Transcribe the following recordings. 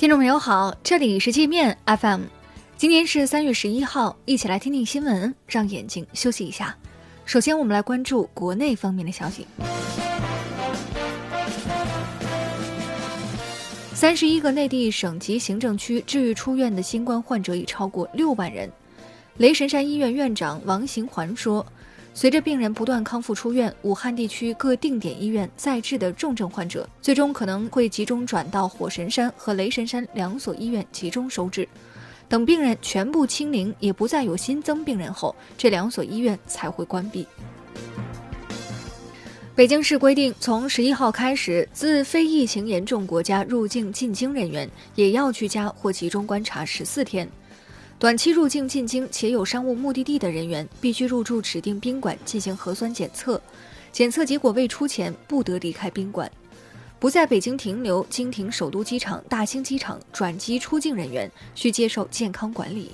听众朋友好，这里是界面 FM，今天是三月十一号，一起来听听新闻，让眼睛休息一下。首先，我们来关注国内方面的消息。三十一个内地省级行政区治愈出院的新冠患者已超过六万人。雷神山医院院长王行环说。随着病人不断康复出院，武汉地区各定点医院在治的重症患者，最终可能会集中转到火神山和雷神山两所医院集中收治。等病人全部清零，也不再有新增病人后，这两所医院才会关闭。北京市规定，从十一号开始，自非疫情严重国家入境进京人员也要居家或集中观察十四天。短期入境进京且有商务目的地的人员，必须入住指定宾馆进行核酸检测，检测结果未出前不得离开宾馆。不在北京停留、经停首都机场、大兴机场转机出境人员，需接受健康管理。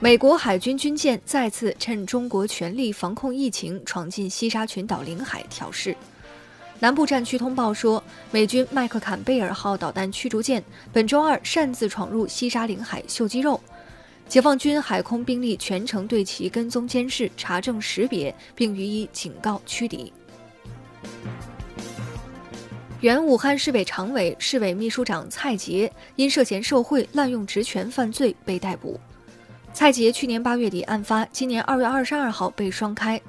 美国海军军舰再次趁中国全力防控疫情，闯进西沙群岛领海挑事。南部战区通报说，美军麦克坎贝尔号导弹驱逐舰本周二擅自闯入西沙领海秀肌肉，解放军海空兵力全程对其跟踪监视、查证识别，并予以警告驱离。原武汉市委常委、市委秘书长蔡杰因涉嫌受贿、滥用职权犯罪被逮捕。蔡杰去年八月底案发，今年二月二十二号被双开。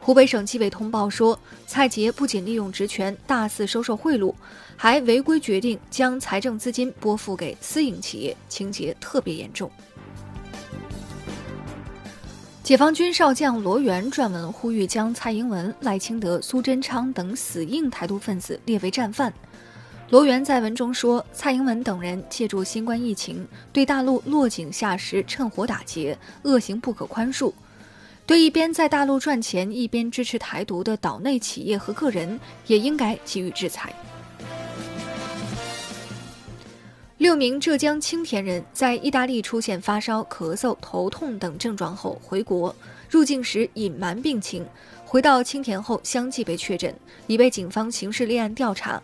湖北省纪委通报说，蔡杰不仅利用职权大肆收受贿赂，还违规决定将财政资金拨付给私营企业，情节特别严重。解放军少将罗源撰文呼吁将蔡英文、赖清德、苏贞昌等死硬台独分子列为战犯。罗源在文中说，蔡英文等人借助新冠疫情对大陆落井下石、趁火打劫，恶行不可宽恕。对一边在大陆赚钱，一边支持台独的岛内企业和个人，也应该给予制裁。六名浙江青田人在意大利出现发烧、咳嗽、头痛等症状后回国，入境时隐瞒病情，回到青田后相继被确诊，已被警方刑事立案调查。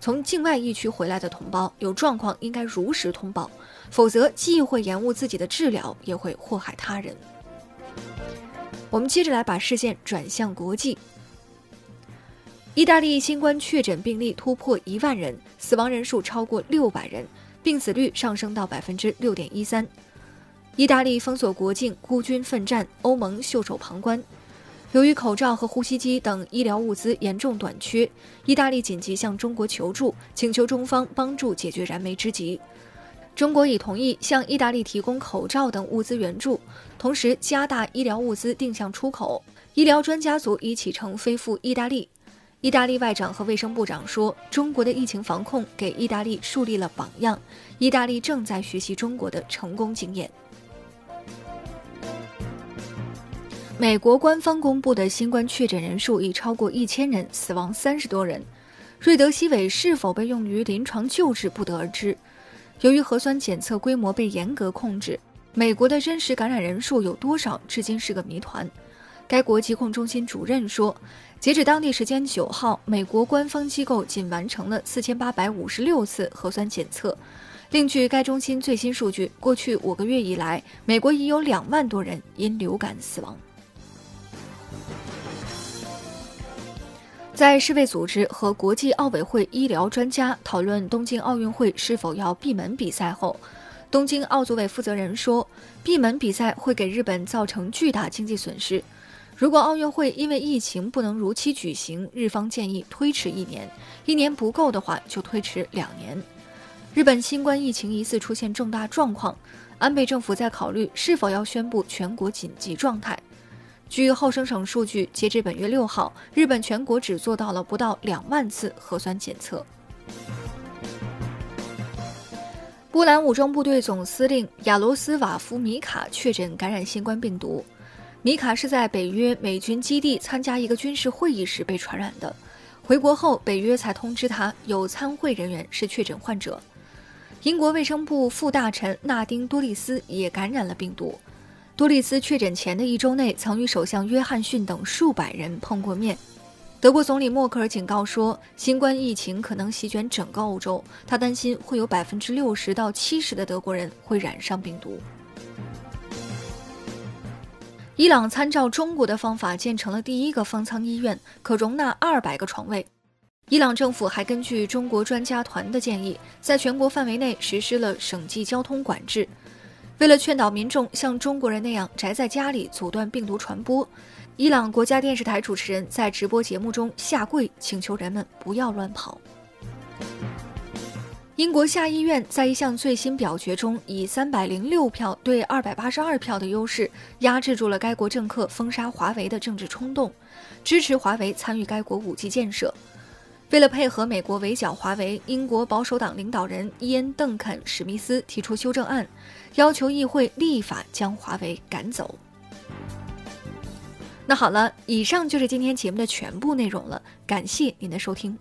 从境外疫区回来的同胞有状况应该如实通报，否则既会延误自己的治疗，也会祸害他人。我们接着来把视线转向国际。意大利新冠确诊病例突破一万人，死亡人数超过六百人，病死率上升到百分之六点一三。意大利封锁国境，孤军奋战，欧盟袖手旁观。由于口罩和呼吸机等医疗物资严重短缺，意大利紧急向中国求助，请求中方帮助解决燃眉之急。中国已同意向意大利提供口罩等物资援助，同时加大医疗物资定向出口。医疗专家组已启程飞赴意大利。意大利外长和卫生部长说，中国的疫情防控给意大利树立了榜样，意大利正在学习中国的成功经验。美国官方公布的新冠确诊人数已超过一千人，死亡三十多人。瑞德西韦是否被用于临床救治，不得而知。由于核酸检测规模被严格控制，美国的真实感染人数有多少，至今是个谜团。该国疾控中心主任说，截止当地时间九号，美国官方机构仅完成了四千八百五十六次核酸检测。另据该中心最新数据，过去五个月以来，美国已有两万多人因流感死亡。在世卫组织和国际奥委会医疗专家讨论东京奥运会是否要闭门比赛后，东京奥组委负责人说，闭门比赛会给日本造成巨大经济损失。如果奥运会因为疫情不能如期举行，日方建议推迟一年，一年不够的话就推迟两年。日本新冠疫情疑似出现重大状况，安倍政府在考虑是否要宣布全国紧急状态。据厚生省数据，截至本月六号，日本全国只做到了不到两万次核酸检测。波兰武装部队总司令亚罗斯瓦夫·米卡确诊感染新冠病毒。米卡是在北约美军基地参加一个军事会议时被传染的，回国后北约才通知他有参会人员是确诊患者。英国卫生部副大臣纳丁·多利斯也感染了病毒。多利斯确诊前的一周内，曾与首相约翰逊等数百人碰过面。德国总理默克尔警告说，新冠疫情可能席卷整个欧洲，他担心会有百分之六十到七十的德国人会染上病毒。伊朗参照中国的方法建成了第一个方舱医院，可容纳二百个床位。伊朗政府还根据中国专家团的建议，在全国范围内实施了省际交通管制。为了劝导民众像中国人那样宅在家里，阻断病毒传播，伊朗国家电视台主持人在直播节目中下跪，请求人们不要乱跑。英国下议院在一项最新表决中，以三百零六票对二百八十二票的优势，压制住了该国政客封杀华为的政治冲动，支持华为参与该国五 G 建设。为了配合美国围剿华为，英国保守党领导人伊恩·邓肯·史密斯提出修正案，要求议会立法将华为赶走。那好了，以上就是今天节目的全部内容了，感谢您的收听。